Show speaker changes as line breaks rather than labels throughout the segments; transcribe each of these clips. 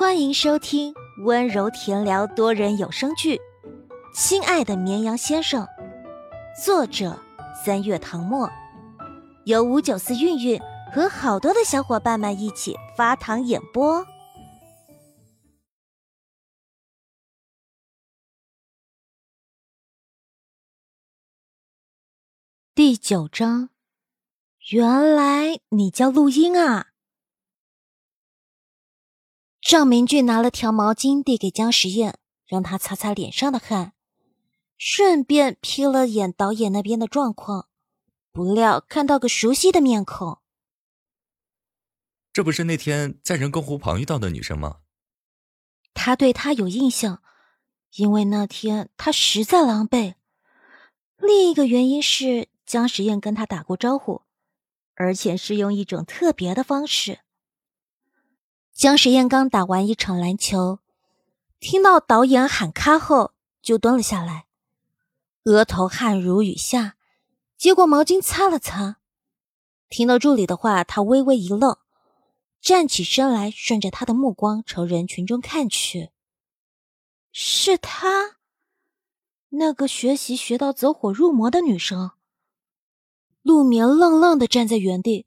欢迎收听温柔甜聊多人有声剧《亲爱的绵羊先生》，作者三月唐末，由五九四韵韵和好多的小伙伴们一起发糖演播。第九章，原来你叫录音啊！赵明俊拿了条毛巾递给姜时宴，让他擦擦脸上的汗，顺便瞥了眼导演那边的状况，不料看到个熟悉的面孔。
这不是那天在人工湖旁遇到的女生吗？
他对她有印象，因为那天他实在狼狈。另一个原因是姜时宴跟他打过招呼，而且是用一种特别的方式。姜时宴刚打完一场篮球，听到导演喊咔后，就蹲了下来，额头汗如雨下，接过毛巾擦了擦。听到助理的话，他微微一愣，站起身来，顺着他的目光朝人群中看去。是他，那个学习学到走火入魔的女生。陆眠愣愣的站在原地，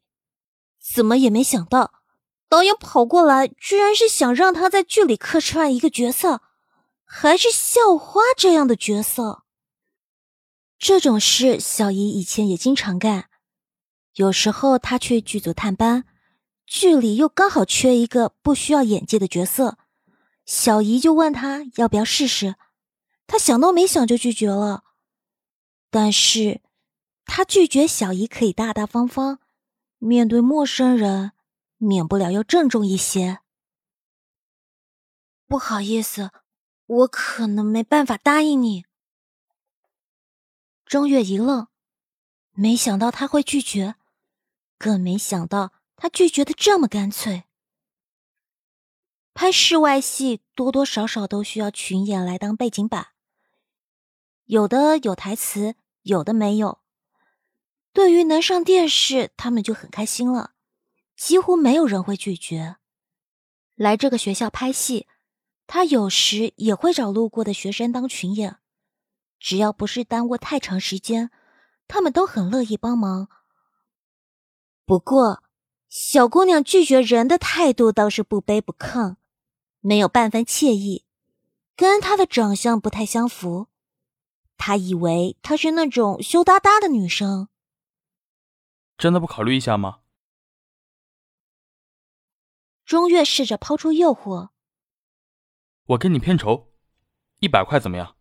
怎么也没想到。导演跑过来，居然是想让他在剧里客串一个角色，还是校花这样的角色。这种事小姨以前也经常干。有时候她去剧组探班，剧里又刚好缺一个不需要演技的角色，小姨就问他要不要试试，他想都没想就拒绝了。但是，他拒绝小姨可以大大方方，面对陌生人。免不了要郑重一些。不好意思，我可能没办法答应你。钟月一愣，没想到他会拒绝，更没想到他拒绝的这么干脆。拍室外戏多多少少都需要群演来当背景板，有的有台词，有的没有。对于能上电视，他们就很开心了。几乎没有人会拒绝来这个学校拍戏。他有时也会找路过的学生当群演，只要不是耽误太长时间，他们都很乐意帮忙。不过，小姑娘拒绝人的态度倒是不卑不亢，没有半分惬意，跟她的长相不太相符。他以为她是那种羞答答的女生。
真的不考虑一下吗？
钟月试着抛出诱惑：“
我给你片酬，一百块怎么样？”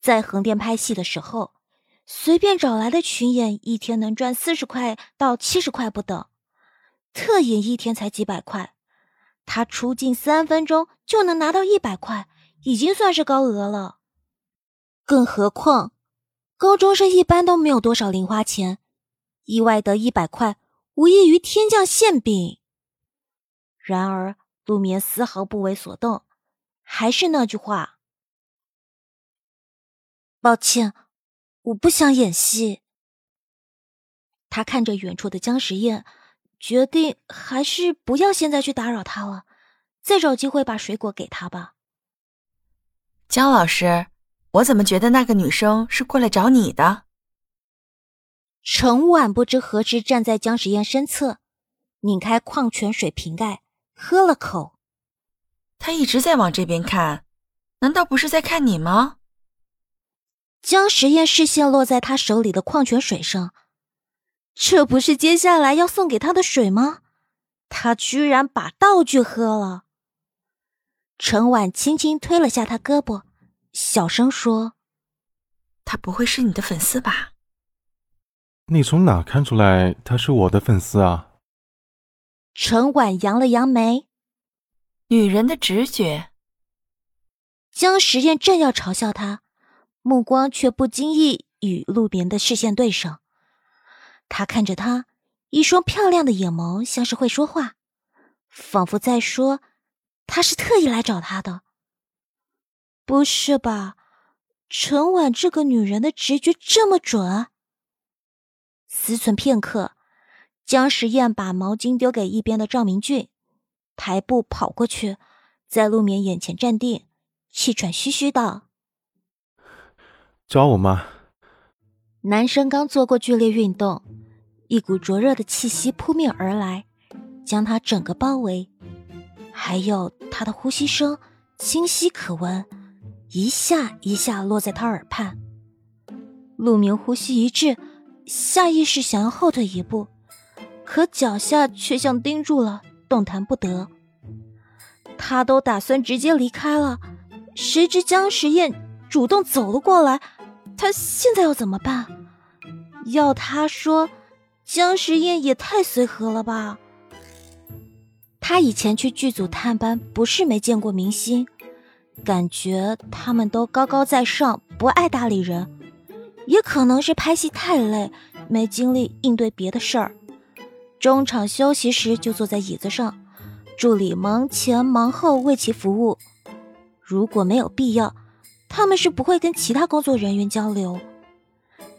在横店拍戏的时候，随便找来的群演一天能赚四十块到七十块不等，特演一天才几百块，他出镜三分钟就能拿到一百块，已经算是高额了。更何况，高中生一般都没有多少零花钱，意外得一百块。无异于天降馅饼。然而，陆眠丝毫不为所动，还是那句话：“抱歉，我不想演戏。”他看着远处的姜时宴，决定还是不要现在去打扰他了，再找机会把水果给他吧。
姜老师，我怎么觉得那个女生是过来找你的？
陈婉不知何时站在姜时宴身侧，拧开矿泉水瓶盖，喝了口。
他一直在往这边看，难道不是在看你吗？
姜时宴视线落在他手里的矿泉水上，这不是接下来要送给他的水吗？他居然把道具喝了。陈婉轻轻推了下他胳膊，小声说：“
他不会是你的粉丝吧？”
你从哪看出来他是我的粉丝啊？
陈婉扬了扬眉，
女人的直觉。
江时宴正要嘲笑他，目光却不经意与路边的视线对上。他看着他，一双漂亮的眼眸像是会说话，仿佛在说他是特意来找他的。不是吧？陈婉这个女人的直觉这么准？思忖片刻，姜时宴把毛巾丢给一边的赵明俊，抬步跑过去，在陆眠眼前站定，气喘吁吁道：“
找我吗？”
男生刚做过剧烈运动，一股灼热的气息扑面而来，将他整个包围，还有他的呼吸声清晰可闻，一下一下落在他耳畔。陆明呼吸一滞，下意识想要后退一步，可脚下却像钉住了，动弹不得。他都打算直接离开了，谁知江时宴主动走了过来。他现在要怎么办？要他说，姜时宴也太随和了吧。他以前去剧组探班，不是没见过明星，感觉他们都高高在上，不爱搭理人。也可能是拍戏太累，没精力应对别的事儿。中场休息时就坐在椅子上，助理忙前忙后为其服务。如果没有必要。他们是不会跟其他工作人员交流。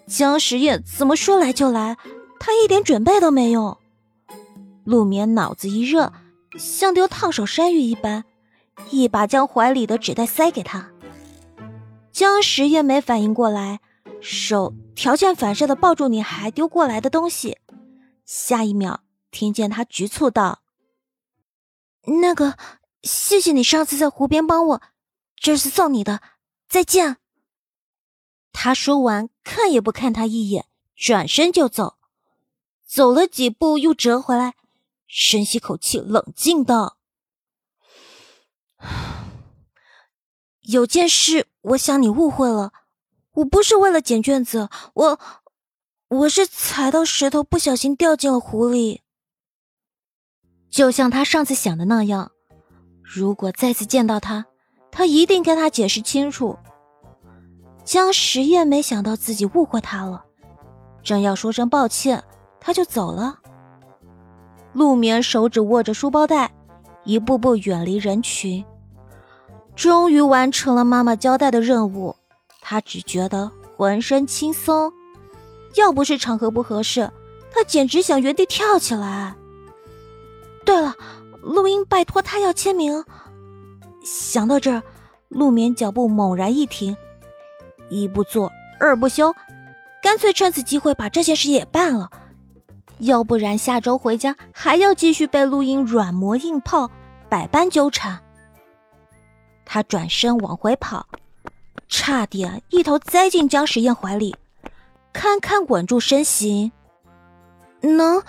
江时夜怎么说来就来，他一点准备都没有。陆眠脑子一热，像丢烫手山芋一般，一把将怀里的纸袋塞给他。江时夜没反应过来，手条件反射的抱住女孩丢过来的东西，下一秒听见他局促道：“那个，谢谢你上次在湖边帮我，这是送你的。”再见。他说完，看也不看他一眼，转身就走。走了几步，又折回来，深吸口气，冷静道：“有件事，我想你误会了。我不是为了捡卷子，我，我是踩到石头，不小心掉进了湖里。就像他上次想的那样，如果再次见到他。”他一定跟他解释清楚。江时宴没想到自己误会他了，正要说声抱歉，他就走了。陆眠手指握着书包带，一步步远离人群，终于完成了妈妈交代的任务。他只觉得浑身轻松，要不是场合不合适，他简直想原地跳起来。对了，录音拜托他要签名。想到这儿，陆眠脚步猛然一停，一不做二不休，干脆趁此机会把这件事也办了，要不然下周回家还要继续被录音软磨硬泡，百般纠缠。他转身往回跑，差点一头栽进江时宴怀里，堪堪稳住身形。能，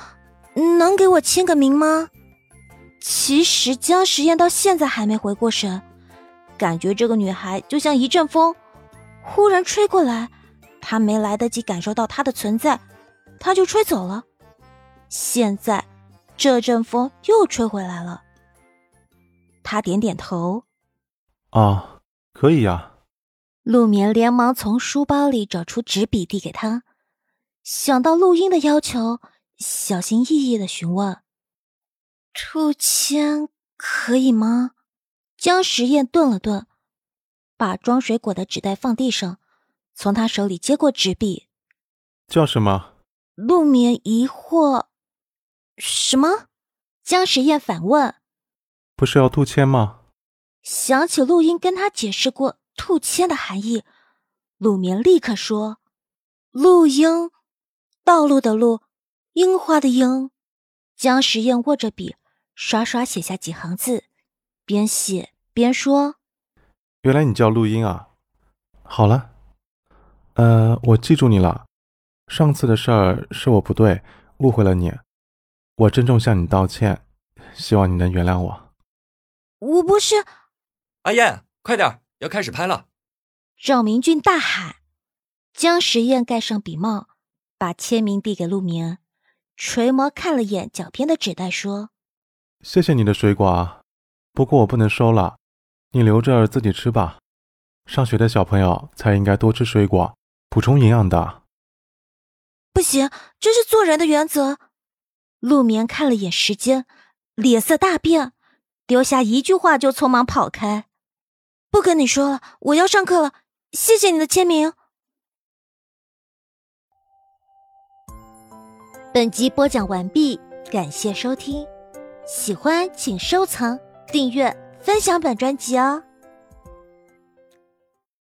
能给我签个名吗？其实江时宴到现在还没回过神，感觉这个女孩就像一阵风，忽然吹过来，他没来得及感受到她的存在，她就吹走了。现在这阵风又吹回来了，他点点头，
啊，可以呀。
陆眠连忙从书包里找出纸笔递给他，想到录音的要求，小心翼翼的询问。兔签可以吗？江时宴顿了顿，把装水果的纸袋放地上，从他手里接过纸笔。
叫什么？
陆眠疑惑。什么？江时宴反问。
不是要兔签吗？
想起陆英跟他解释过兔签的含义，陆眠立刻说：“陆英，道路的路，樱花的樱。”江时宴握着笔。刷刷写下几行字，边写边说：“
原来你叫陆英啊！好了，呃，我记住你了。上次的事儿是我不对，误会了你，我郑重向你道歉，希望你能原谅我。”
我不是。
阿燕，快点，要开始拍了！
赵明俊大喊。将实验盖上笔帽，把签名递给陆明，垂眸看了眼脚边的纸袋，说。
谢谢你的水果啊，不过我不能收了，你留着自己吃吧。上学的小朋友才应该多吃水果，补充营养的。
不行，这是做人的原则。陆明看了眼时间，脸色大变，丢下一句话就匆忙跑开。不跟你说了，我要上课了。谢谢你的签名。本集播讲完毕，感谢收听。喜欢请收藏、订阅、分享本专辑哦。